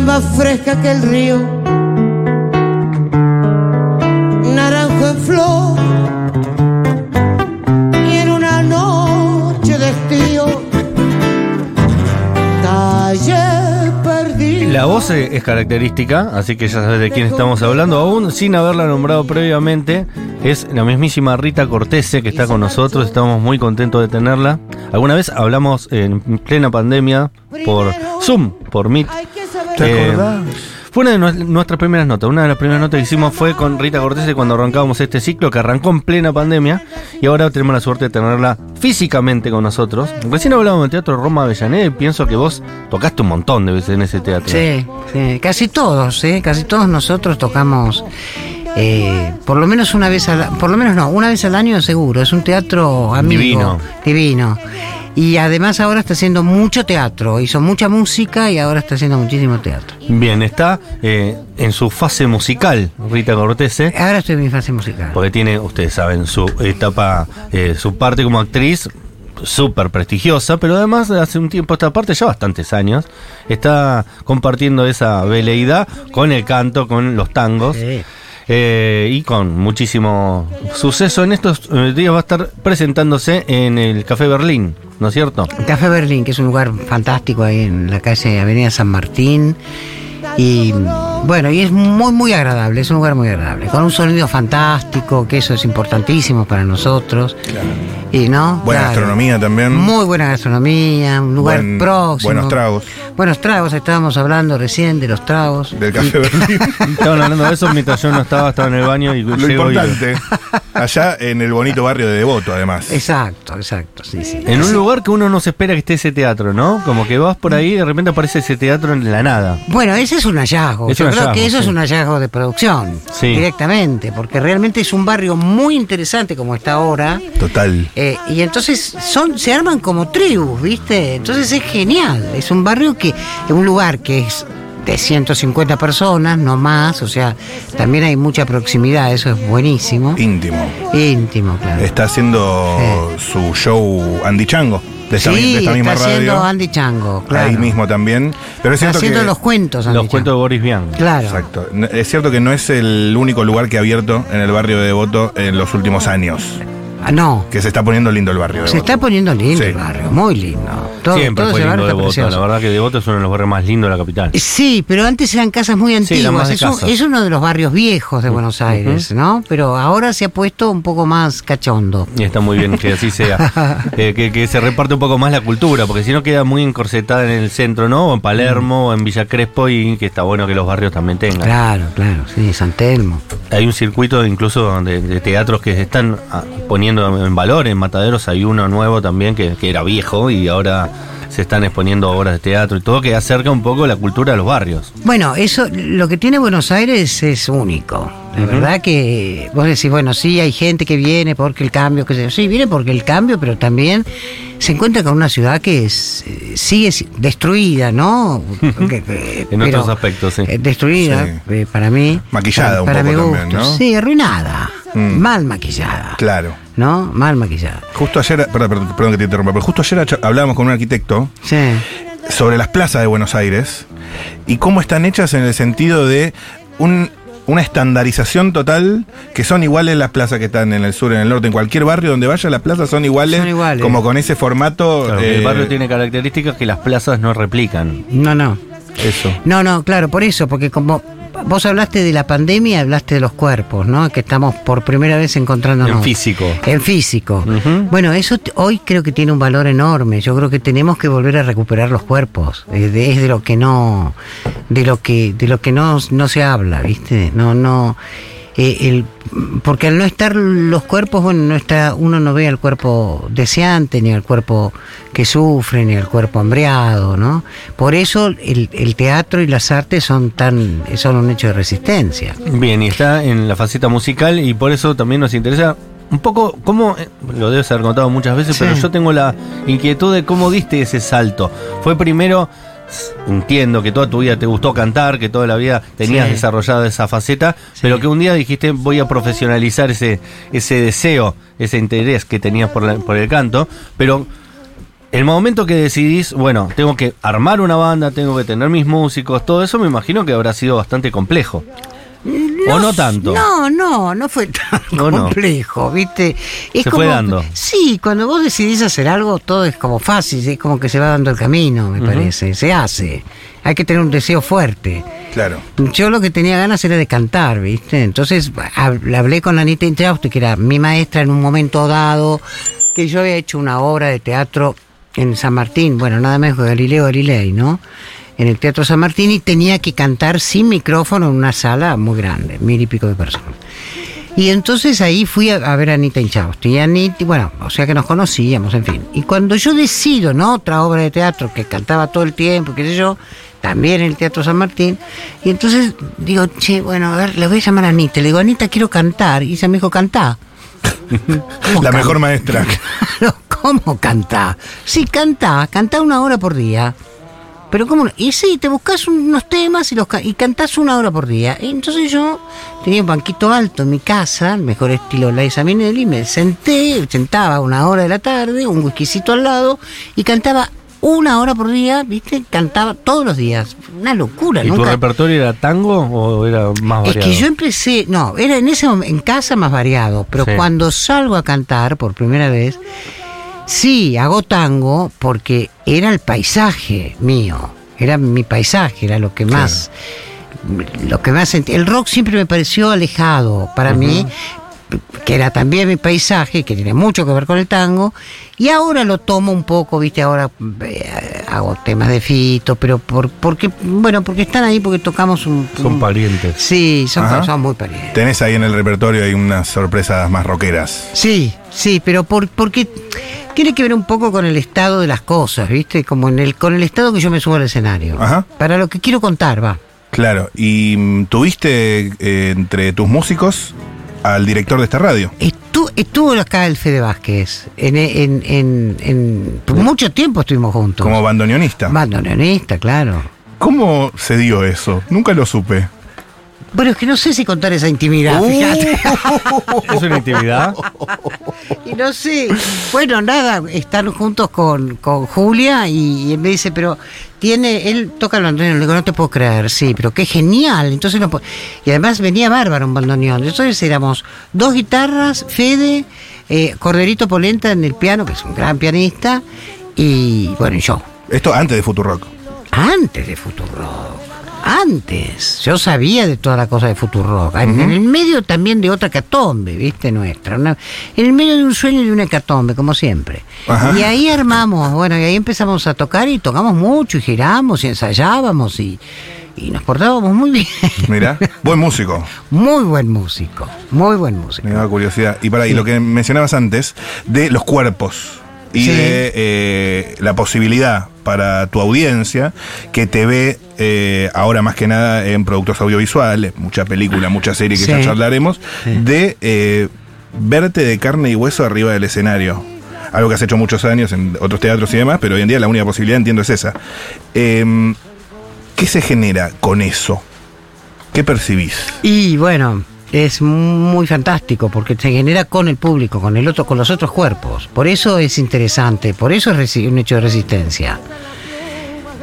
era más fresca que el río. Naranjo en flor. Y en una noche de estío. Calle perdida. La voz es característica, así que ya sabes de quién estamos hablando, aún sin haberla nombrado previamente. Es la mismísima Rita Cortese que está con nosotros, estamos muy contentos de tenerla. Alguna vez hablamos en plena pandemia por Zoom, por Meet. ¿Te Eh, acordás? Fue una de nues- nuestras primeras notas. Una de las primeras notas que hicimos fue con Rita Cortese cuando arrancábamos este ciclo que arrancó en plena pandemia y ahora tenemos la suerte de tenerla físicamente con nosotros. Recién hablábamos del Teatro Roma Avellaneda y pienso que vos tocaste un montón de veces en ese teatro. Sí, sí, casi todos, ¿eh? casi todos nosotros tocamos eh, por lo menos una vez al por lo menos no, una vez al año seguro. Es un teatro amigo, Divino. divino. Y además ahora está haciendo mucho teatro, hizo mucha música y ahora está haciendo muchísimo teatro. Bien, está eh, en su fase musical Rita Cortese. Ahora estoy en mi fase musical. Porque tiene, ustedes saben, su etapa, eh, su parte como actriz súper prestigiosa, pero además hace un tiempo esta parte, ya bastantes años, está compartiendo esa veleidad con el canto, con los tangos. Sí. Eh, y con muchísimo suceso en estos eh, días va a estar presentándose en el Café Berlín, ¿no es cierto? Café Berlín, que es un lugar fantástico ahí en la calle Avenida San Martín. Y bueno, y es muy, muy agradable, es un lugar muy agradable, con un sonido fantástico, que eso es importantísimo para nosotros. Y no, Buena Claro. gastronomía también. Muy buena gastronomía, un lugar Buen- próximo. buenos tragos. Buenos tragos, estábamos hablando recién de los tragos. Del Café Berlín. Estaban hablando de eso mientras yo no estaba, estaba en el baño y Lo llego y- importante. Allá en el bonito barrio de Devoto, además. Exacto, exacto, sí, sí. En un lugar que uno no se espera que esté ese teatro, ¿no? Como que vas por ahí y de repente aparece ese teatro en la nada. Bueno, ese es un hallazgo. Es Yo creo hallazgo, que eso es un hallazgo de producción Sí. directamente, porque realmente es un barrio muy interesante como está ahora. Total. eh, y entonces son, se arman como tribus, ¿viste? Entonces es genial. Es un barrio que, un lugar que es de 150 personas, no más. O sea, también hay mucha proximidad, eso es buenísimo. Íntimo. Íntimo, claro. Está haciendo su show Andy Chango. De esta, mi- sí, de esta misma está radio. haciendo Andy Chango, claro. Ahí mismo también. Pero es Está cierto haciendo que. los cuentos, Andy Los cuentos de Chango. Boris Vian. Claro. Exacto. Es cierto que no es el único lugar que ha abierto en el barrio de Devoto en los últimos años. Ah, no. Que se está poniendo lindo el barrio Se está poniendo lindo Sí. el barrio, muy lindo. Todo, Siempre todo fue lindo Devoto. La verdad que Devoto es uno de los barrios más lindos de la capital. Sí, pero antes eran casas muy antiguas. es, un- casas. es uno de los barrios viejos de Buenos Aires, ¿no? Pero ahora se ha puesto un poco más cachondo. Y está muy bien que así sea. Eh, que, que se reparte un poco más la cultura, porque si no queda muy encorsetada en el centro, ¿no? O en Palermo, o en Villa Crespo, y que está bueno que los barrios también tengan. Claro, claro, sí, San Telmo. Hay un circuito incluso de, de teatros que se están ah, poniendo en valor. En Mataderos hay uno nuevo también que, que era viejo y ahora se están exponiendo obras de teatro y todo que acerca un poco la cultura a los barrios. Bueno, eso, lo que tiene Buenos Aires es único. La verdad que vos decís, bueno, sí, hay gente que viene porque el cambio, que sé yo. Sí, viene porque el cambio, pero también se encuentra con una ciudad que es, eh, sigue si- destruida, ¿no? Que- que- En otros aspectos, sí. eh, Destruida, Sí. eh, para mí. Maquillada para, un para poco mi también. ¿no? Sí, arruinada. Mm. Mal maquillada. Claro. ¿No? Mal maquillada. Justo ayer, perdón, perdón, perdón que te interrumpa, pero justo ayer hablábamos con un arquitecto Sí. sobre las plazas de Buenos Aires y cómo están hechas en el sentido de un- una estandarización total, que son iguales las plazas que están en el sur, en el norte, en cualquier barrio donde vaya, las plazas son iguales, Son iguales. como con ese formato. Claro, eh, el barrio tiene características que las plazas no replican. No, no. Eso. No, no, claro, por eso, porque como vos hablaste de la pandemia, hablaste de los cuerpos, ¿no? Que estamos por primera vez encontrándonos. En físico. En físico. Bueno, eso hoy creo que tiene un valor enorme. Yo creo que tenemos que volver a recuperar los cuerpos. Es de, es de lo que no, de lo que, de lo que no, no se habla, ¿viste? No, no. Eh, el, porque al no estar los cuerpos, bueno, no está, uno no ve al cuerpo deseante, ni al cuerpo que sufre, ni al cuerpo hambriado, ¿no? Por eso el, el teatro y las artes son tan, son un hecho de resistencia. Bien, y está en la faceta musical y por eso también nos interesa un poco cómo, eh, lo debes haber contado muchas veces, Sí. pero yo tengo la inquietud de cómo diste ese salto. Fue primero, entiendo que toda tu vida te gustó cantar, que toda la vida tenías Sí. desarrollada esa faceta, pero que un día dijiste voy a profesionalizar ese, ese deseo, ese interés que tenías por, la- por el canto, pero el momento que decidís, bueno, tengo que armar una banda, tengo que tener mis músicos, todo eso me imagino que habrá sido bastante complejo. ¿O no tanto? No, no, no fue tan No, no. complejo, ¿viste? Es Se fue dando. Sí, cuando vos decidís hacer algo, todo es como fácil, es como que se va dando el camino, me parece, se hace. Hay que tener un deseo fuerte. Claro. Yo lo que tenía ganas era de cantar, ¿viste? Entonces hab- hablé con Anita Inchausti, que era mi maestra en un momento dado, que yo había hecho una obra de teatro en San Martín, bueno, nada menos que Galileo Galilei, ¿no? En el Teatro San Martín y tenía que cantar sin micrófono en una sala muy grande, mil y pico de personas. Y entonces ahí fui a, a ver a Anita Inchausti. Y Anita, bueno, o sea que nos conocíamos, en fin. Y cuando yo decido, ¿no? Otra obra de teatro que cantaba todo el tiempo, qué sé yo, también en el Teatro San Martín. Y entonces digo, che, bueno, a ver, le voy a llamar a Anita. Le digo, Anita, quiero cantar. Y ella me dijo, cantá. ¿Cómo La mejor maestra. ¿Cómo cantá? Sí, cantá, cantá una hora por día. Pero ¿cómo? no? Y sí, te buscas unos temas y los ca- y cantás una hora por día. Y entonces yo tenía un banquito alto en mi casa, el mejor estilo Liza Minnelli, me senté, sentaba una hora de la tarde, un whiskycito al lado, y cantaba una hora por día, ¿viste? Cantaba todos los días. Una locura, ¿Y tu repertorio era tango o era más Es variado? que yo empecé, no, era en ese momento, en casa más variado, pero Sí. cuando salgo a cantar por primera vez, sí, hago tango porque era el paisaje mío, era mi paisaje, era lo que más, lo que más sentí. El rock siempre me pareció alejado para mí, que era también mi paisaje, que tiene mucho que ver con el tango, y ahora lo tomo un poco, viste, ahora eh, hago temas de fito, pero por, porque, bueno, porque están ahí, porque tocamos un... Son un- parientes. Sí, son, son muy parientes. Tenés ahí en el repertorio hay unas sorpresas más rockeras. Sí, sí, pero por, porque tiene que ver un poco con el estado de las cosas, ¿viste? Como en el, con el estado que yo me subo al escenario. Ajá. Para lo que quiero contar, va. Claro. Y mm, tuviste eh, entre tus músicos al director de esta radio. Estu- estuvo acá el Fede Vázquez. En, en, en, en- por mucho tiempo estuvimos juntos. Como bandoneonista. Bandoneonista, claro. ¿Cómo se dio eso? Nunca lo supe. Bueno, es que no sé si contar esa intimidad, Uh. fíjate. ¿Es una intimidad? Y no sé, bueno, nada, están juntos con, con Julia y, y él me dice, pero tiene, él toca el bandoneón, le digo, no te puedo creer, sí, pero qué genial, entonces no puedo- Y además venía bárbaro un bandoneón, entonces éramos dos guitarras, Fede, eh, Corderito Polenta en el piano, que es un gran pianista, y bueno, y yo, Esto antes de Futurock. antes de Futurock. Antes, yo sabía de toda la cosa de Futurock. En el medio también de otra hecatombe, ¿viste? Nuestra. una- en el medio de un sueño y de una hecatombe, como siempre. Ajá. Y ahí armamos, bueno, y ahí empezamos a tocar y tocamos mucho y giramos y ensayábamos y, y nos portábamos muy bien. Mirá, buen músico. Muy buen músico, muy buen músico. Me daba curiosidad. Y para y lo que mencionabas antes, de los cuerpos y Sí. de eh, la posibilidad para tu audiencia que te ve eh, ahora más que nada en productos audiovisuales, mucha película, mucha serie que Sí. ya charlaremos, de eh, verte de carne y hueso arriba del escenario. Algo que has hecho muchos años en otros teatros y demás, pero hoy en día la única posibilidad, entiendo, es esa. Em, ¿Qué se genera con eso? ¿Qué percibís? Y bueno, es muy fantástico porque se genera con el público, con el otro, con los otros cuerpos. Por eso es interesante, por eso es un hecho de resistencia.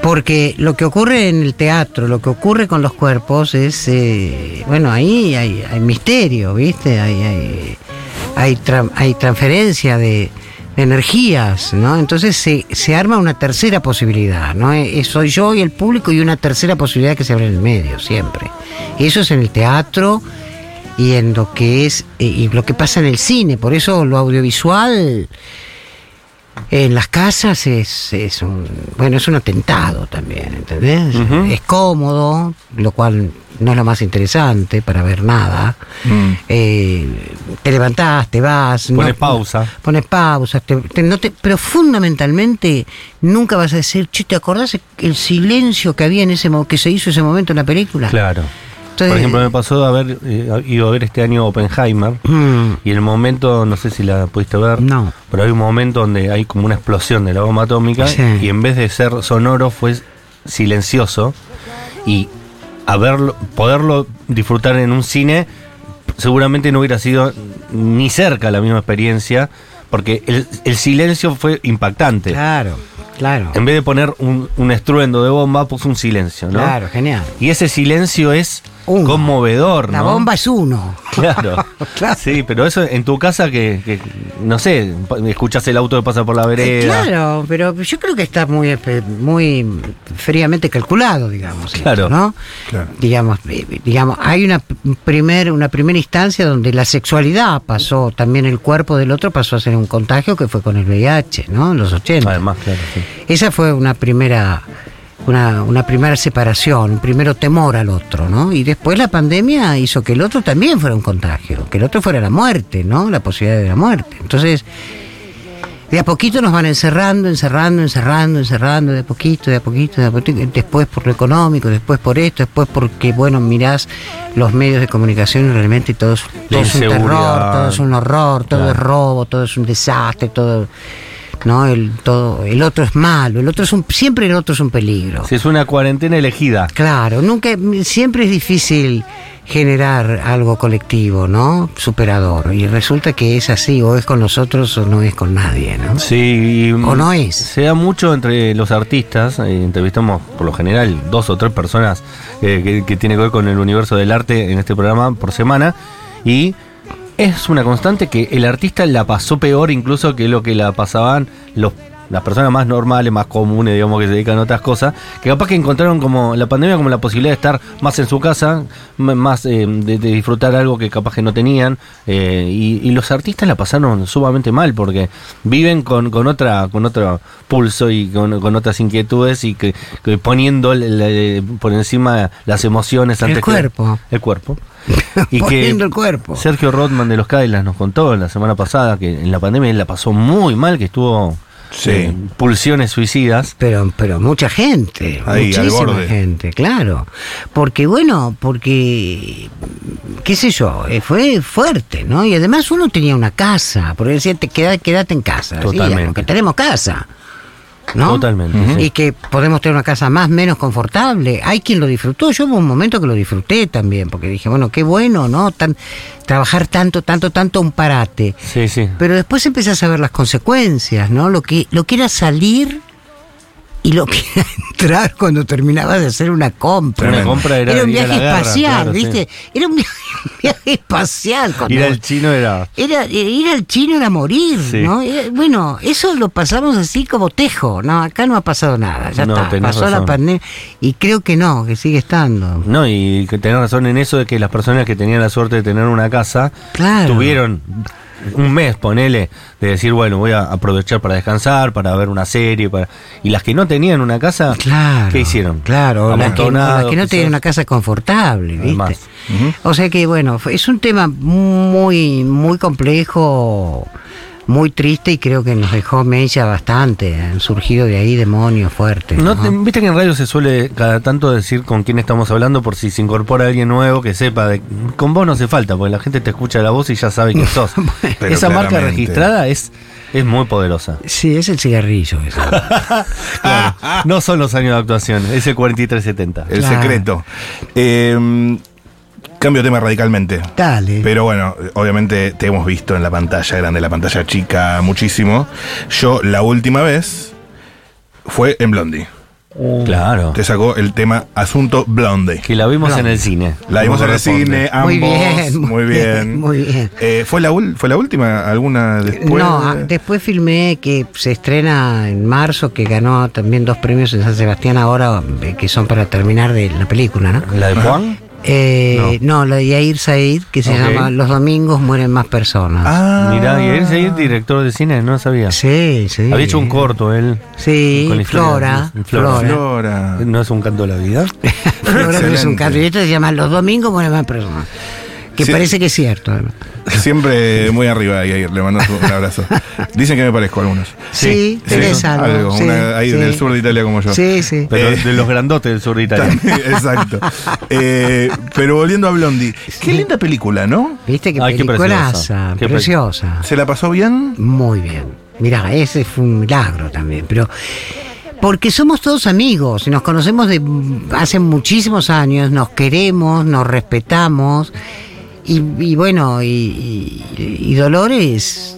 Porque lo que ocurre en el teatro, lo que ocurre con los cuerpos es, eh, bueno, ahí hay, misterio, ¿viste? Hay, hay, hay, tra- hay transferencia de, energías, ¿no? Entonces se, se arma una tercera posibilidad, ¿no? Eh, Soy yo y el público y una tercera posibilidad que se abre en el medio, siempre. Eso es en el teatro y en lo que es eh, y lo que pasa en el cine. Por eso lo audiovisual en las casas es, es un bueno es un atentado también, ¿entendés? Es cómodo, lo cual no es lo más interesante para ver nada. Mm. Eh, te levantás, te vas. Pones pausa. Pones pausa. te- te- no te- pero fundamentalmente nunca vas a decir, che, ¿te acordás el silencio que había en ese que se hizo ese momento en la película? Claro. Por ejemplo, me pasó de haber eh, ido a ver este año Oppenheimer. Mm, Y el momento, no sé si la pudiste ver, No. pero hay un momento donde hay como una explosión de la bomba atómica Sí. y en vez de ser sonoro fue silencioso y haberlo, poderlo disfrutar en un cine seguramente no hubiera sido ni cerca la misma experiencia porque el, el silencio fue impactante. Claro, claro. En vez de poner un, un estruendo de bomba, puso un silencio, ¿no? Claro, genial. Y ese silencio es Uno. conmovedor, La ¿no? bomba es uno. Claro. Claro. Sí, pero eso en tu casa que, que, no sé, escuchas el auto que pasa por la Eh, vereda. Claro, pero yo creo que está muy, muy fríamente calculado, digamos. esto, Claro. ¿no? Claro. Digamos, eh, digamos, hay una primer, una primera instancia donde la sexualidad pasó, también el cuerpo del otro pasó a ser un contagio que fue con el VIH, ¿no? En los 80. Además, claro, sí. Esa fue una primera, una, una primera separación, un primero temor al otro, ¿no? Y después la pandemia hizo que el otro también fuera un contagio, que el otro fuera la muerte, ¿no? La posibilidad de la muerte. Entonces, de a poquito nos van encerrando, encerrando, encerrando, encerrando, de a poquito, de a poquito, de a poquito, después por lo económico, después por esto, después porque, bueno, mirás los medios de comunicación y realmente todo es, La todo es un terror, todo es un horror, todo Claro. es robo, todo es un desastre, todo no el todo el otro es malo el otro es un siempre el otro es un peligro. Si es una cuarentena elegida. claro nunca siempre es difícil generar algo colectivo no superador. Y resulta que es así o es con nosotros o no es con nadie no Sí, o no es. Se da mucho entre los artistas, eh, entrevistamos por lo general dos o tres personas eh, que, que tiene que ver con el universo del arte en este programa por semana y es una constante que el artista la pasó peor incluso que lo que la pasaban los las personas más normales, más comunes, digamos, que se dedican a otras cosas, que capaz que encontraron como la pandemia como la posibilidad de estar más en su casa, más eh, de, de disfrutar algo que capaz que no tenían, eh, y, y los artistas la pasaron sumamente mal porque viven con, con otra con otro pulso y con, con otras inquietudes y que, que poniendo el- el- por encima las emociones El antes que- cuerpo. el cuerpo y que el cuerpo. Sergio Rodman de los Cadillacs nos contó la semana pasada que en la pandemia él la pasó muy mal que estuvo Sí. eh, pulsiones suicidas Pero, pero mucha gente, Ahí, muchísima gente, claro. Porque bueno, porque, qué sé yo, eh, fue fuerte, ¿no? Y además uno tenía una casa, porque decía, te queda, quédate en casa. Totalmente. Sí, porque tenemos casa, ¿no? Totalmente. Y que podemos tener una casa más, menos confortable. Hay quien lo disfrutó. Yo hubo un momento que lo disfruté también, porque dije, bueno, qué bueno, ¿no? Tan, trabajar tanto, tanto, tanto un parate. sí sí Pero después empezás a ver las consecuencias, ¿no? Lo que, lo que era salir y lo que era entrar cuando terminabas de hacer una compra. Una compra era un viaje guerra, espacial, claro, ¿viste? Era un viaje, viaje espacial. ir al chino era era, ir al chino era morir, Sí. ¿no? Era- bueno, eso lo pasamos así como tejo, ¿no? Acá no ha pasado nada, ya No, está. Pasó la pandemia y creo que no, que sigue estando. no y que tenés razón en eso de que las personas que tenían la suerte de tener una casa Claro. tuvieron un mes, ponele, de decir, bueno, voy a aprovechar para descansar, para ver una serie, para y las que no tenían una casa, Claro. ¿qué hicieron? Claro, las que, las que no tenían una casa confortable, ¿viste? Además. O sea que, bueno, es un tema muy, muy complejo, muy triste y creo que nos dejó mella bastante. Han surgido de ahí demonios fuertes. No ¿no? te- Viste que en radio se suele cada tanto decir con quién estamos hablando por si se incorpora alguien nuevo que sepa. De, con vos no hace falta, porque la gente te escucha la voz y ya sabe quién sos. Pero Esa marca registrada es, es muy poderosa. Sí, es el cigarrillo. eso. Claro, no son los años de actuación, es el 4370. El Claro. secreto. Eh, cambio de tema radicalmente. Dale. Pero bueno, obviamente te hemos visto en la pantalla grande, la pantalla chica, muchísimo. Yo la última vez fue en Blondie. Claro. Te sacó el tema Asunto Blondie. Que la vimos en el cine. La vimos en el cine, ambos. Muy bien, muy muy bien. muy bien. Eh, ¿fue, la ul- ¿Fue la última? ¿Alguna después? no, ah, después filmé que se estrena en marzo, que ganó también dos premios en San Sebastián ahora, eh, que son para terminar de la película, ¿no? ¿La de Juan? Eh, no. la de Yair Said, que se llama Los domingos mueren más personas. Ah, Mirá, y él es director de cine, no sabía. Sí, sí. Había hecho un corto él. Sí, Flora. Flora. Flora. ¿No es un canto de la vida? Flora no es un canto. Y esto se llama Los domingos mueren más personas. Que parece que es cierto. además. Siempre muy arriba, Yair. Le mando un abrazo. Dicen que me parezco a algunos. Sí, Sí, tenés sí, algo. sí, una- ahí sí. del sur de Italia como yo. Sí, sí. Pero Eh. de los grandotes del sur de Italia. Exacto. Eh, pero volviendo a Blondie. Qué linda película, ¿no? ¿Viste qué Ay, qué preciosa. Qué preciosa. ¿Se la pasó bien? Muy bien. Mirá, ese fue un milagro también, pero porque somos todos amigos y nos conocemos de hace muchísimos años, nos queremos, nos respetamos y, y bueno, y, y- y Dolores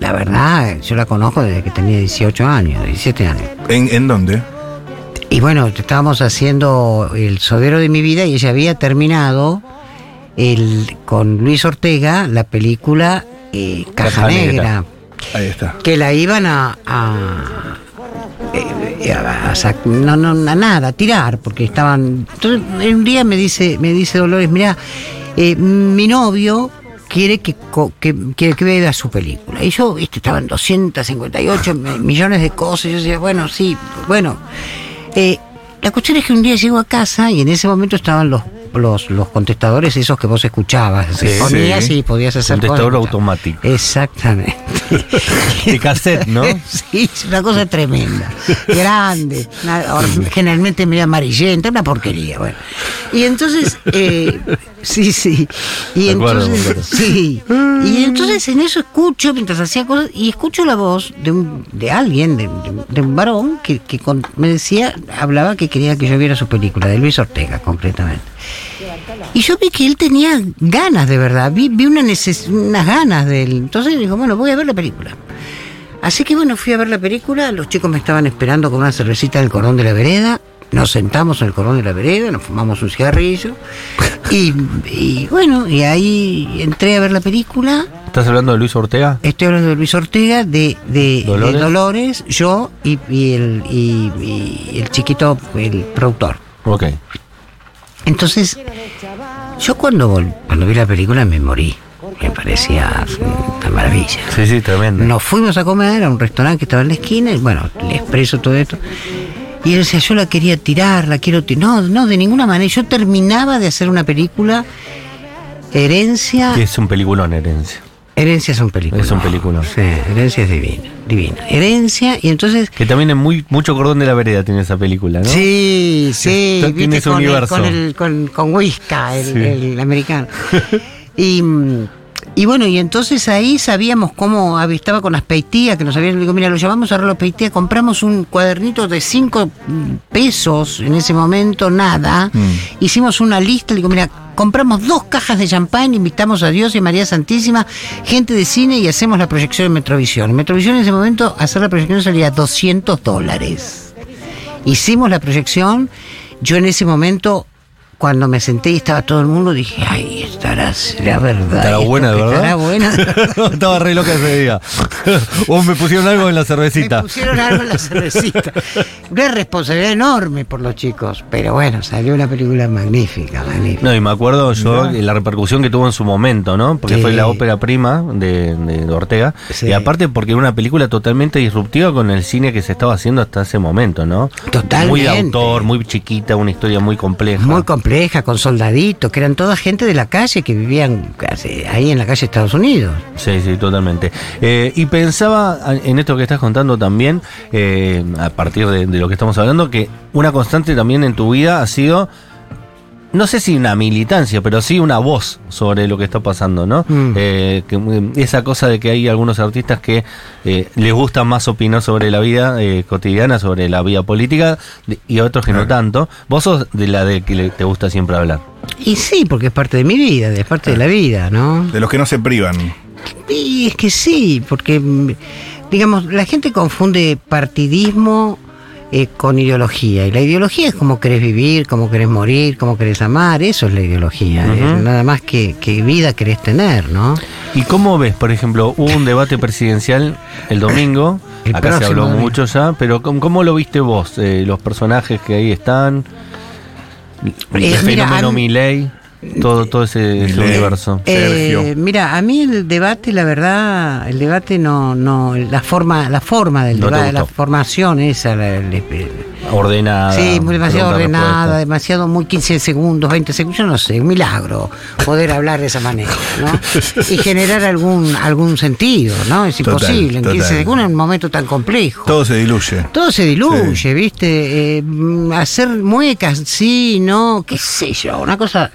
la verdad, yo la conozco desde que tenía 18 años, 17 años. ¿En, en dónde? Y bueno, estábamos haciendo el sodero de mi vida y ella había terminado el, con Luis Ortega la película eh, Caja, Caja Negra, Negra. Ahí está. que la iban a, a, eh, a- a sac- no, no, a nada, a tirar, porque estaban. Entonces, un día me dice, me dice Dolores, mira, mi novio quiere que, que, quiere que vea su película. Y yo, viste, estaban 258 mi- millones de cosas. Y yo decía, bueno, sí, bueno. Eh, la cuestión es que un día llego a casa y en ese momento estaban los los, los contestadores esos que vos escuchabas. Sí, ponías sí. y podías hacer Contestador cosas. automático. Exactamente. De cassette, ¿no? Sí, es una cosa tremenda. Grande. una- generalmente medio amarillenta, una porquería. Bueno. Y entonces, eh, sí, sí. Y acuerdo, entonces, sí. Y entonces en eso escucho, mientras hacía cosas, y escucho la voz de, un, de alguien, de, de- de un varón, que, que con- me decía, hablaba que quería que yo viera su película, de Luis Ortega, concretamente. Y yo vi que él tenía ganas de verdad, vi, vi una neces- unas ganas de él. Entonces dijo, bueno, voy a ver la película. Así que bueno, fui a ver la película, los chicos me estaban esperando con una cervecita en el cordón de la vereda, nos sentamos en el cordón de la vereda, nos fumamos un cigarrillo y, y bueno, y ahí entré a ver la película. ¿Estás hablando de Luis Ortega? Estoy hablando de Luis Ortega, de, de- de ¿Dolores? Yo y, y el, y- y el chiquito, el productor. Ok. Entonces, yo cuando, cuando vi la película me morí. Me parecía una maravilla. Sí, sí, tremendo. Nos fuimos a comer a un restaurante que estaba en la esquina, y bueno, le expreso todo esto. Y él decía, yo la quería tirar, la quiero tirar. No, no, de ninguna manera. Yo terminaba de hacer una película, Herencia. Que es un peliculón, Herencia. Herencia es un película. Es un peliculón. Sí, Herencia es divina, divina. Herencia, y entonces... Que también es muy mucho cordón de la vereda tiene esa película, ¿no? Sí, sí, tiene ese con, el, universo. con, el, con, con Whisca, el, Sí. el americano. y, y bueno, y entonces ahí sabíamos cómo estaba con las peitías, que nos habían, digo, mira, lo llamamos a Arreglo Peitías, compramos un cuadernito de 5 pesos en ese momento, nada. Mm. Hicimos una lista, le digo, mira, compramos dos cajas de champán, invitamos a Dios y María Santísima, gente de cine y hacemos la proyección en Metrovisión. En Metrovisión en ese momento hacer la proyección salía 200 dólares. Hicimos la proyección. Yo en ese momento, cuando me senté y estaba todo el mundo, dije, ay, estará, será verdad. ¿Estará buena, verdad? Estará buena. de verdad". Estaba re loca ese día. o me pusieron algo en la Me cervecita. pusieron algo en la cervecita. Una responsabilidad enorme por los chicos. Pero bueno, salió una película magnífica, magnífica. No, y me acuerdo yo la repercusión que tuvo en su momento, ¿no? Porque Sí. fue la ópera prima de, de Ortega. Sí. Y aparte porque era una película totalmente disruptiva con el cine que se estaba haciendo hasta ese momento, ¿no? Totalmente. Muy de autor, muy chiquita, una historia muy compleja. Muy compleja, con soldaditos, que eran toda gente de la calle que vivían ahí en la calle de Estados Unidos. Sí, sí, totalmente. Eh, y pensaba en esto que estás contando también, eh, a partir de lo que estamos hablando, que una constante también en tu vida ha sido, no sé si una militancia, pero sí una voz sobre lo que está pasando, ¿no? Mm. Eh, que, mm, esa cosa de que hay algunos artistas que eh, les gusta más opinar sobre la vida eh, cotidiana, sobre la vida política, y otros que no tanto. Vos sos de la de que te gusta siempre hablar. Y sí, porque es parte de mi vida, es parte de la vida, ¿no? De los que no se privan. Y es que sí, porque, mm, digamos, la gente confunde partidismo eh, con ideología. Y la ideología es cómo querés vivir, cómo querés morir, cómo querés amar. Eso es la ideología. Es nada más que, que vida querés tener, ¿no? ¿Y cómo ves, por ejemplo, hubo un debate presidencial el domingo? El Acá se habló domingo. mucho ya, pero ¿cómo, cómo lo viste vos? Eh, los personajes que ahí están, el Eh, mira, fenómeno a mí- Milei, todo, todo ese, universo. Eh, Sergio. mira, a mí el debate, la verdad, el debate no, no, la forma, la forma del No debate, la formación esa, la- la- Ordenada. Sí, muy demasiado ordenada, respuesta. demasiado muy 15 segundos, 20 segundos, yo no sé, un milagro poder hablar de esa manera, ¿no? Y generar algún algún sentido, ¿no? Es Total, imposible en 15 total. segundos en un momento tan complejo. Todo se diluye. Todo se diluye, ¿viste? Eh, mm, hacer muecas, sí, no, qué sé yo, una cosa...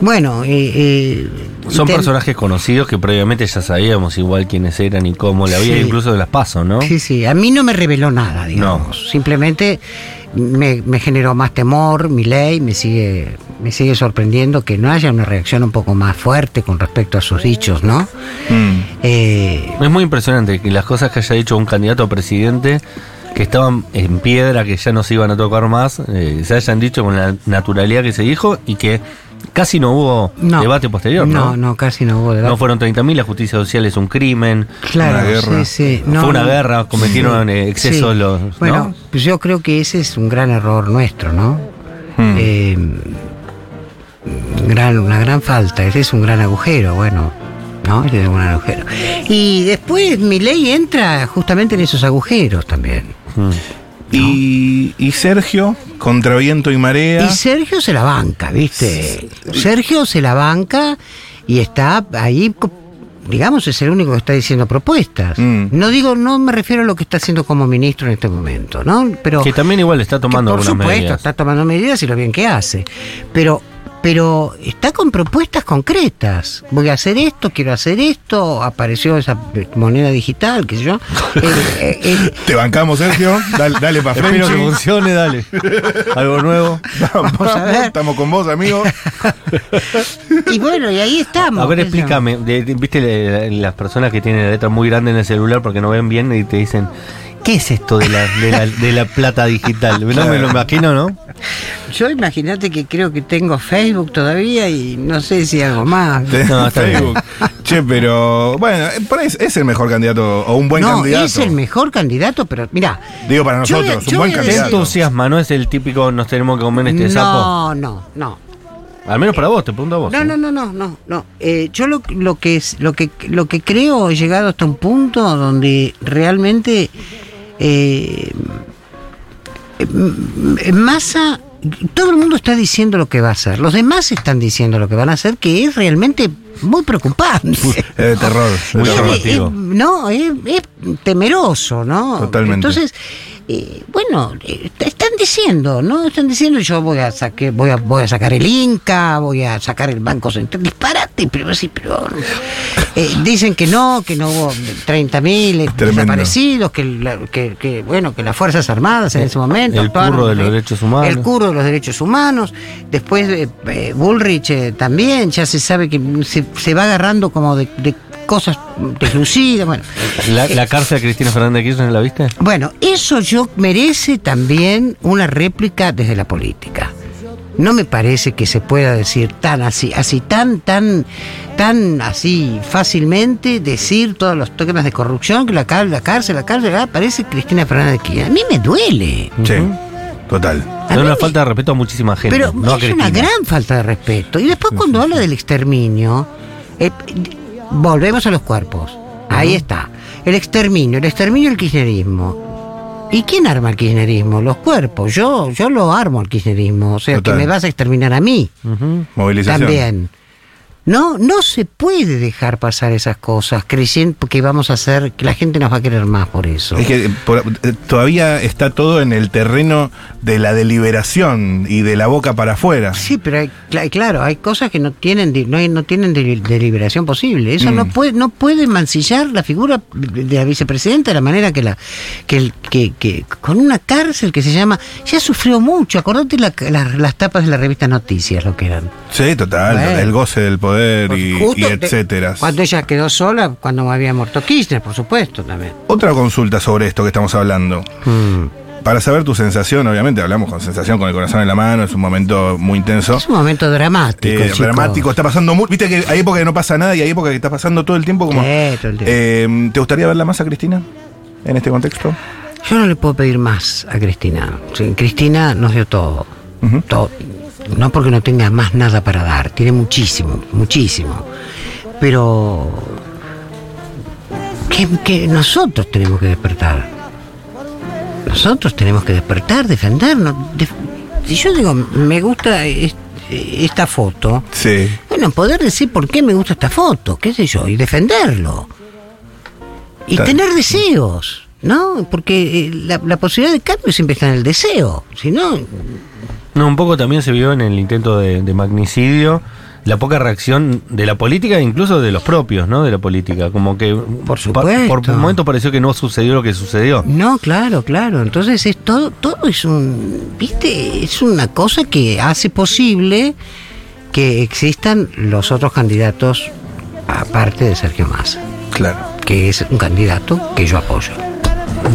Bueno, eh, eh, Son Ten- personajes conocidos que previamente ya sabíamos igual quiénes eran y cómo. La había Sí. incluso de las pasos, ¿no? Sí, sí, a mí no me reveló nada, digamos. Simplemente me, me generó más temor, mi ley, me sigue, me sigue sorprendiendo que no haya una reacción un poco más fuerte con respecto a sus dichos, ¿no? Mm. Eh, Es muy impresionante que las cosas que haya dicho un candidato a presidente que estaban en piedra, que ya no se iban a tocar más, eh, se hayan dicho con la naturalidad que se dijo y que casi no hubo no. debate posterior, ¿no? No, no, casi no hubo debate. No fueron 30.000, la justicia social es un crimen. Claro, Una guerra. sí, sí. No, Fue una no. guerra, cometieron, eh, excesos los- ¿no? Bueno, pues yo creo que ese es un gran error nuestro, ¿no? Mm. Eh, gran, una gran falta, ese es un gran agujero, bueno, ¿no? Ese es un gran agujero. Y después mi ley entra justamente en esos agujeros también. Mm. Y, y Sergio, contra viento y marea. Y Sergio se la banca, ¿viste? Sergio se la banca y está ahí, digamos, es el único que está diciendo propuestas. Mm. No digo, no me refiero a lo que está haciendo como ministro en este momento, ¿no? Pero Que también igual está tomando que por algunas supuesto, medidas. está tomando medidas y lo bien que hace. Pero, pero está con propuestas concretas. Voy a hacer esto, quiero hacer esto. Apareció esa moneda digital, qué sé yo. Eh, eh, eh, Te bancamos, Sergio. Dale, dale para Espero que frente. funcione, dale. Algo nuevo. Vamos a ver. Estamos con vos, amigo. y bueno, y ahí estamos. A ver, explícame. Viste las personas que tienen la letra muy grande en el celular porque no ven bien y te dicen, ¿qué es esto de la, de la, de la plata digital? No me lo imagino, ¿no? Yo imagínate que creo que tengo Facebook todavía y no sé si hago más. No. Facebook. Che, pero bueno, eh, por ahí es, es el mejor candidato o un buen no, candidato. es el mejor candidato, pero mira. Digo para nosotros, yo un buen a Te candidato. entusiasma, ¿no? Es el típico nos tenemos que comer este sapo. No, no, no. Al menos para vos, te pregunto a vos. No, ¿eh? no, no, no, no, no. Eh, yo lo, lo que es, lo que lo que creo he llegado hasta un punto donde realmente eh, eh, Massa, todo el mundo está diciendo lo que va a hacer. Los demás están diciendo lo que van a hacer, que es realmente muy preocupante. Es de terror. Muy llamativo. no, es, es temeroso, ¿no? Totalmente. Entonces, eh, bueno, eh, están diciendo, ¿no? Están diciendo yo voy a sacar, voy a, voy a sacar el Inca, voy a sacar el Banco Central. Disparate, pero sí, pero eh, dicen que no, que no hubo 30.000 Tremendo. desaparecidos, que, que, que, bueno, que las Fuerzas Armadas en ese momento El curro de los eh, derechos humanos. El curro de los derechos humanos. Después Bullrich también, ya se sabe que se, se va agarrando como de, de cosas deslucidas, bueno. ¿La, la cárcel de Cristina Fernández de Kirchner la viste? Bueno, eso yo merece también una réplica desde la política. No me parece que se pueda decir tan así, así tan, tan, tan así fácilmente decir todos los temas de corrupción que la, la cárcel, la cárcel, ah, parece Cristina Fernández de Kirchner. A mí me duele. Sí, total. Es una falta de respeto a muchísima gente. Pero no es una gran falta de respeto. Y después cuando habla del exterminio, eh, volvemos a los cuerpos. Ahí está. El exterminio, el exterminio del kirchnerismo. ¿Y quién arma el kirchnerismo? Los cuerpos. Yo, yo lo armo el kirchnerismo. O sea, Total. que me vas a exterminar a mí. Movilización. también. No, no se puede dejar pasar esas cosas creyendo que vamos a hacer, que la gente nos va a querer más por eso. Es que eh, por- eh, todavía está todo en el terreno de la deliberación y de la boca para afuera. Sí, pero hay, cla- claro, hay cosas que no tienen no, hay- no tienen deli- deliberación posible. Eso Mm. no puede no puede mancillar la figura de la vicepresidenta de la manera que la que, que, que- con una cárcel que se llama ya sufrió mucho. Acordate la- la- las tapas de la revista Noticias lo que eran. Sí, total. Bueno. El goce del poder y, y etcétera. Cuando ella quedó sola, cuando había muerto Kirchner, por supuesto también. Otra consulta sobre esto que estamos hablando. Mm. Para saber tu sensación, obviamente hablamos con sensación, con el corazón en la mano, es un momento muy intenso. Es un momento dramático. Eh, dramático, está pasando muy. Viste que hay épocas que no pasa nada y hay épocas que está pasando todo el tiempo como. Sí, todo el tiempo. Eh, ¿Te gustaría verla más a Cristina en este contexto? Yo no le puedo pedir más a Cristina. Cristina nos dio todo. Todo. No porque no tenga más nada para dar. Tiene muchísimo, muchísimo. Pero que, que nosotros tenemos que despertar. Nosotros tenemos que despertar, defendernos. Def- si yo digo, me gusta es- esta foto, Sí. bueno, poder decir por qué me gusta esta foto, qué sé yo, y defenderlo. Y tener deseos, ¿no? Porque eh, la, la posibilidad de cambio siempre está en el deseo. Si no, No, un poco también se vio en el intento de, de magnicidio la poca reacción de la política e incluso de los propios, ¿no? De la política. Como que Por supuesto. por un momento pareció que no sucedió lo que sucedió. No, claro, claro. Entonces es todo, todo es un, viste, es una cosa que hace posible que existan los otros candidatos aparte de Sergio Massa, Claro. que es un candidato que yo apoyo.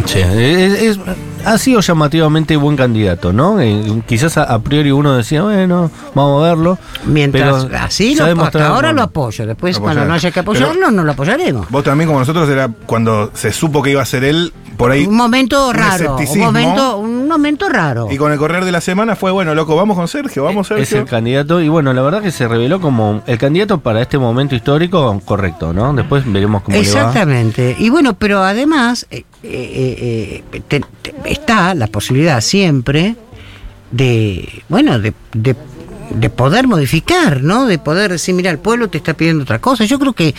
Sí, es- es- ha sido llamativamente buen candidato, ¿no? Eh, quizás a, a priori uno decía, bueno, vamos a verlo. Mientras pero así lo, ha hasta ahora lo apoyo. Después Apoyar. cuando no haya que apoyarlo, Pero- no lo apoyaremos. Vos también, como nosotros, era cuando se supo que iba a ser él, por ahí. Un momento un raro, un momento, un momento raro. Y con el correr de la semana fue, bueno, loco, vamos con Sergio, vamos Es Sergio. el candidato, y bueno, la verdad que se reveló como el candidato para este momento histórico correcto, ¿no? Después veremos cómo le va. Exactamente. Y bueno, pero además eh, eh, eh, te- te- está la posibilidad siempre de, bueno, de, de, de poder modificar, ¿no? De poder decir, mira, el pueblo te está pidiendo otra cosa. Yo creo que,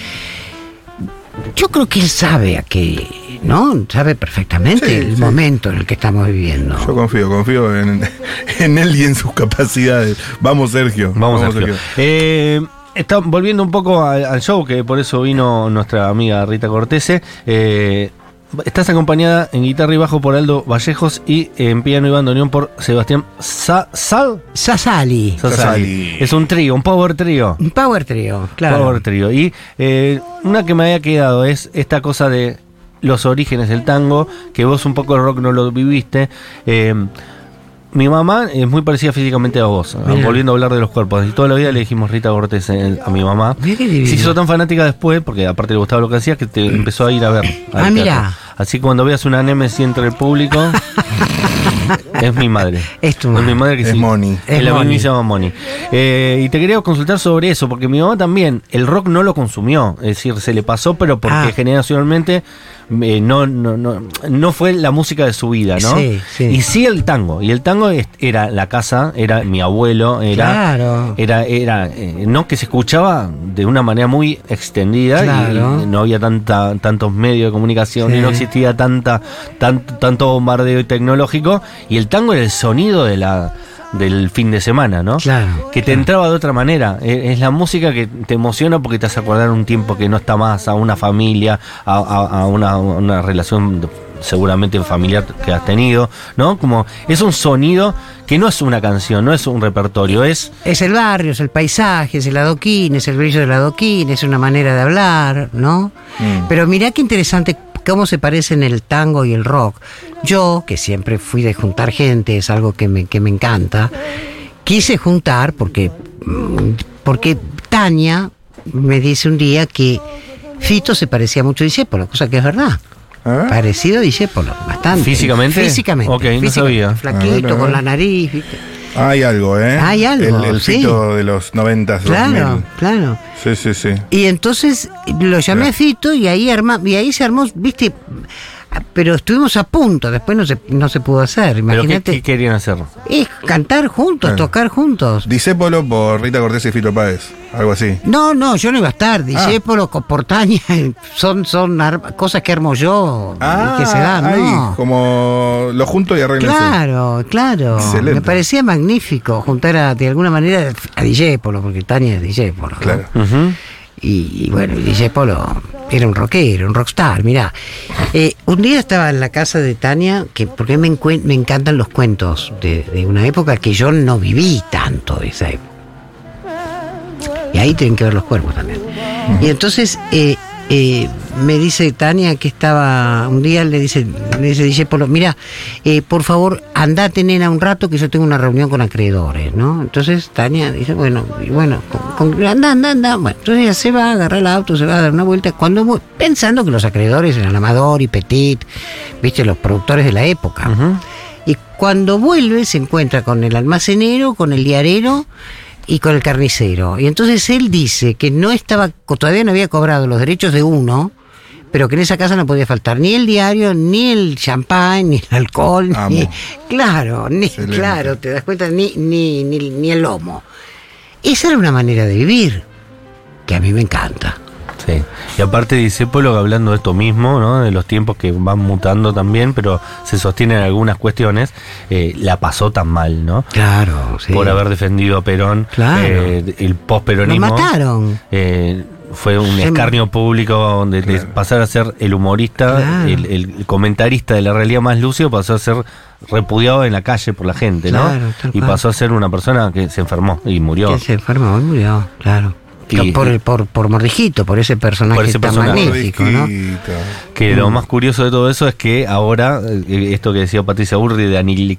yo creo que él sabe a qué, ¿no? Sabe perfectamente Sí, el sí. momento en el que estamos viviendo. Yo confío, confío en, en él y en sus capacidades. Vamos, Sergio. Vamos, Sergio. Eh, está, volviendo un poco al, al show, que por eso vino nuestra amiga Rita Cortese. eh, estás acompañada en guitarra y bajo por Aldo Vallejos y en piano y bandoneón por Sebastián Sa- Sal. Sassali. Sassali. Es un trío, un power trío. Un power trio, claro. Power trío. Y eh, una que me había quedado es esta cosa de los orígenes del tango, que vos un poco el rock no lo viviste. Eh, mi mamá es muy parecida físicamente a vos, Mira. volviendo a hablar de los cuerpos. Y toda la vida le dijimos Rita Cortés eh, a mi mamá. Mira qué divino. Se hizo tan fanática después, porque aparte le gustaba lo que hacía, que te empezó a ir a ver. Ah, mira. Así que cuando veas una Nemesis entre el público, es mi madre. Es tu mi madre. madre que Es sí. Moni. Es Es la Moni. mismísima Moni. Eh, y te quería consultar sobre eso, porque mi mamá también, el rock no lo consumió. Es decir, se le pasó, pero porque Ah. generacionalmente eh, no, no, no, no fue la música de su vida, ¿no? Sí, sí. Y sí el tango. Y el tango era la casa, era mi abuelo, era. Claro. Era, era eh, no que se escuchaba de una manera muy extendida y- Claro. y, no había tanta, tantos medios de comunicación Sí. y no existía tanta, tanto, tanto bombardeo tecnológico y el tango era el sonido de la del fin de semana, ¿no? Claro, Que te entraba de otra manera. E- Es la música que te emociona porque te hace acordar un tiempo que no está más, a una familia, a, a- a una, una relación de- seguramente familiar que has tenido, ¿no? Como es un sonido que no es una canción, no es un repertorio, es Es el barrio, es el paisaje, es el adoquín, es el brillo del adoquín, es una manera de hablar, ¿no? Mm. Pero mirá qué interesante cómo se parecen el tango y el rock. Yo, que siempre fui de juntar gente, es algo que me, que me encanta, quise juntar porque, mm, porque Tania me dice un día que Fito se parecía mucho a Discépolo, cosa que es verdad. ¿Ah? Parecido a Discépolo, bastante. ¿Físicamente? Físicamente. Ok, no físicamente. sabía. A Flaquito, ver, a con la nariz, ¿viste? Hay algo, ¿eh? Hay algo, El, el sí. fito de los 90, Claro, 2000. claro. Sí, sí, sí. Y entonces lo llamé a Fito y ahí arma, y ahí se armó, viste, pero estuvimos a punto, después no se, no se pudo hacer, pero ¿qué, imagínate. qué querían hacer? Es cantar juntos, Claro. tocar juntos. Disépolo por Rita Cortés y Fito Páez. Algo así. No, no, yo no iba a estar, Ah. Discépolo, Portaña, son, son cosas que armo yo y que se dan, ahí, ¿no? como lo junto y arreglense. Claro, claro. Excelente. Me parecía magnífico juntar a, de alguna manera a Discépolo, porque Tania es Discépolo. ¿no? Claro. Y, y bueno, DJ Polo era un rockero, un rockstar, mirá. Eh, un día estaba en la casa de Tania, que porque me, me encantan los cuentos de, de una época que yo no viví tanto de esa época. Y ahí tienen que ver los cuerpos también. Y entonces eh, eh, me dice Tania que estaba, un día le dice, le dice DJ Polo, mira, eh, por favor, andate nena un rato que yo tengo una reunión con acreedores, ¿no? Entonces Tania dice, bueno, y bueno, con- con- anda, anda, anda. Bueno, entonces ella se va, agarra el auto, se va a dar una vuelta, cuando pensando que los acreedores eran Amador y Petit, viste, los productores de la época. Y cuando vuelve se encuentra con el almacenero, con el diarero y con el carnicero. Y entonces él dice que no estaba, todavía no había cobrado los derechos de uno, pero que en esa casa no podía faltar ni el diario, ni el champán, ni el alcohol, ni, claro, ni, Excelente. claro, te das cuenta, ni, ni, ni, ni el lomo. Esa era una manera de vivir que a mí me encanta. Sí. Y aparte dice Polo hablando de esto mismo, ¿no? De los tiempos que van mutando también, pero se sostienen algunas cuestiones. eh, la pasó tan mal, ¿no? Claro, sí. Por haber defendido a Perón, Claro. eh, el Lo posperonismo. mataron. Eh, fue un escarnio público de, de Claro. pasar a ser el humorista, Claro. el, el comentarista de la realidad más lúcido, pasó a ser repudiado en la calle por la gente, Claro, ¿no? tal Y pasó a ser una persona que se enfermó y murió. Que se enfermó y murió, claro. Y- por, por, por Mordijito, por ese personaje Por ese tan personaje. magnífico, ¿no? Que lo más curioso de todo eso es que ahora, eh, esto que decía Patricia Burri de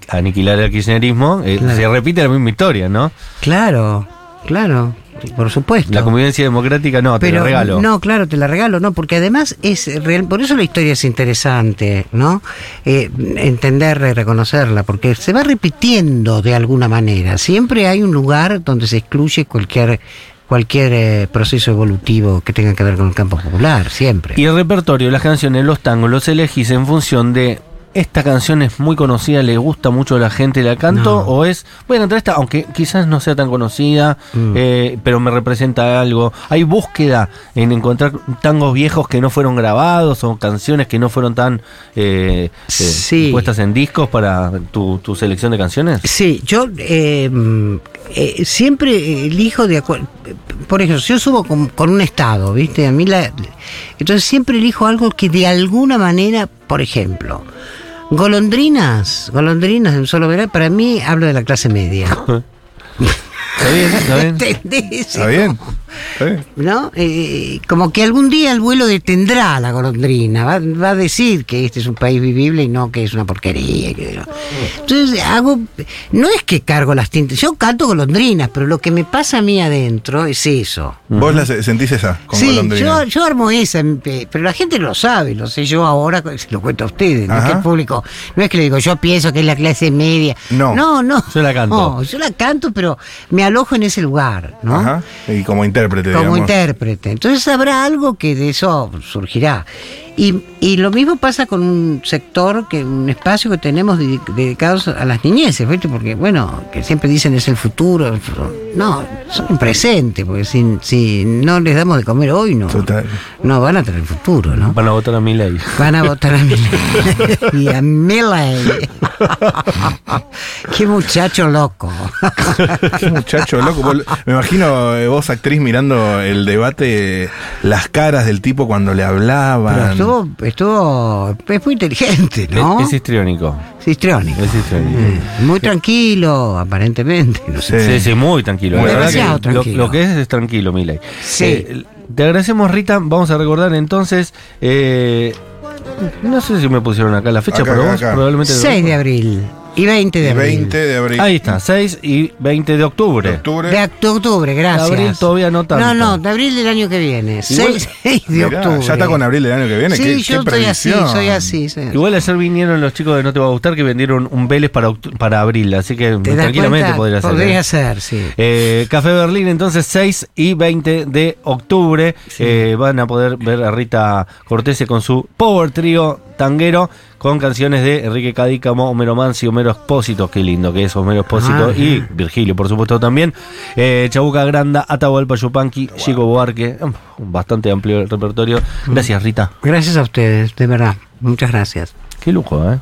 aniquilar el kirchnerismo, eh, Claro. se repite la misma historia, ¿no? Claro, claro, por supuesto. La convivencia democrática, no, te la regalo. no, claro, te la regalo, no, porque además es real, por eso la historia es interesante, ¿no? Eh, entenderla y reconocerla, porque se va repitiendo de alguna manera. Siempre hay un lugar donde se excluye cualquier cualquier eh, proceso evolutivo que tenga que ver con el campo popular, siempre. Y el repertorio, las canciones, los tangos, los elegís en función de esta canción es muy conocida, le gusta mucho a la gente, la canto, No. o es, voy a cantar esta, aunque quizás no sea tan conocida, Mm. eh, pero me representa algo. Hay búsqueda en encontrar tangos viejos que no fueron grabados o canciones que no fueron tan eh, eh, Sí. puestas en discos para tu, tu selección de canciones. Sí, yo eh, siempre elijo de acuerdo. Por ejemplo, yo subo con, con un estado, ¿viste? A mí la. Entonces siempre elijo algo que de alguna manera, por ejemplo, golondrinas, golondrinas de un solo verano, para mí hablo de la clase media. ¿Está bien? ¿Está bien? ¿Está bien? ¿No? Eh, como que algún día el vuelo detendrá a la golondrina, va, va a decir que este es un país vivible y no que es una porquería. que- Entonces hago, no es que cargo las tintas, yo canto golondrinas, pero lo que me pasa a mí adentro es eso. ¿Vos la se- sentís esa con sí, golondrina? yo, yo armo esa, pero la gente lo sabe, lo sé yo ahora, se lo cuento a ustedes, no es que el público, no es que le digo, yo pienso que es la clase media. No. no, no. Yo la canto. No, yo la canto, pero me alojo en ese lugar, ¿no? Ajá. Y como intérprete, como digamos. intérprete. Entonces habrá algo que de eso surgirá. Y, y lo mismo pasa con un sector, que un espacio que tenemos dedi- dedicados a las niñeces, ¿viste? Porque, bueno, que siempre dicen es el futuro. el futuro. No, son el presente, porque si, si no les damos de comer hoy, no, Total. no van a tener el futuro, ¿no? Van a votar a mi ley. Van a votar a Milei. y a Milei. Qué muchacho loco. Qué muchacho loco. Me imagino eh, vos, actriz, mirando el debate, las caras del tipo cuando le Pero hablaban. Estuvo, estuvo, es muy inteligente, ¿no? Es, es histriónico. Es histriónico. Es histriónico. Mm, Muy tranquilo, aparentemente. No sé. Sí. Sí, muy tranquilo. Verdad demasiado que lo- tranquilo. Lo, que es es tranquilo, Milay. Sí. Eh, te agradecemos, Rita. Vamos a recordar entonces. eh, no sé si me pusieron acá la fecha, Acá, pero acá, vos acá. probablemente. 6 de abril y 20 de El abril. 20 de abril. Ahí está, 6 y 20 de octubre. de octubre. De octubre, gracias. De abril todavía no tanto. No, no, de abril del año que viene. Igual- 6, de Mirá, octubre. Ya está con abril del año que viene. Sí, ¿Qué, yo qué estoy así, soy así. soy así. Igual ayer vinieron los chicos de No Te Va a Gustar que vendieron un Vélez para, para abril, así que ¿Te das tranquilamente cuenta? podría ser. Podría ¿eh? ser, sí. Eh, Café Berlín, entonces 6 y 20 de octubre. Eh, van a poder ver a Rita Cortese con su Power Trio tanguero con canciones de Enrique Cadícamo, Homero Mansi, Homero Espósito, qué lindo que es Homero Espósito, Ah, y. Virgilio, por supuesto, también. Eh, Chabuca Granda, Atahualpa Yupanqui, Chico Buarque, un bastante amplio repertorio. Gracias, Rita. Gracias a ustedes, de verdad. Muchas gracias. Qué lujo, ¿eh?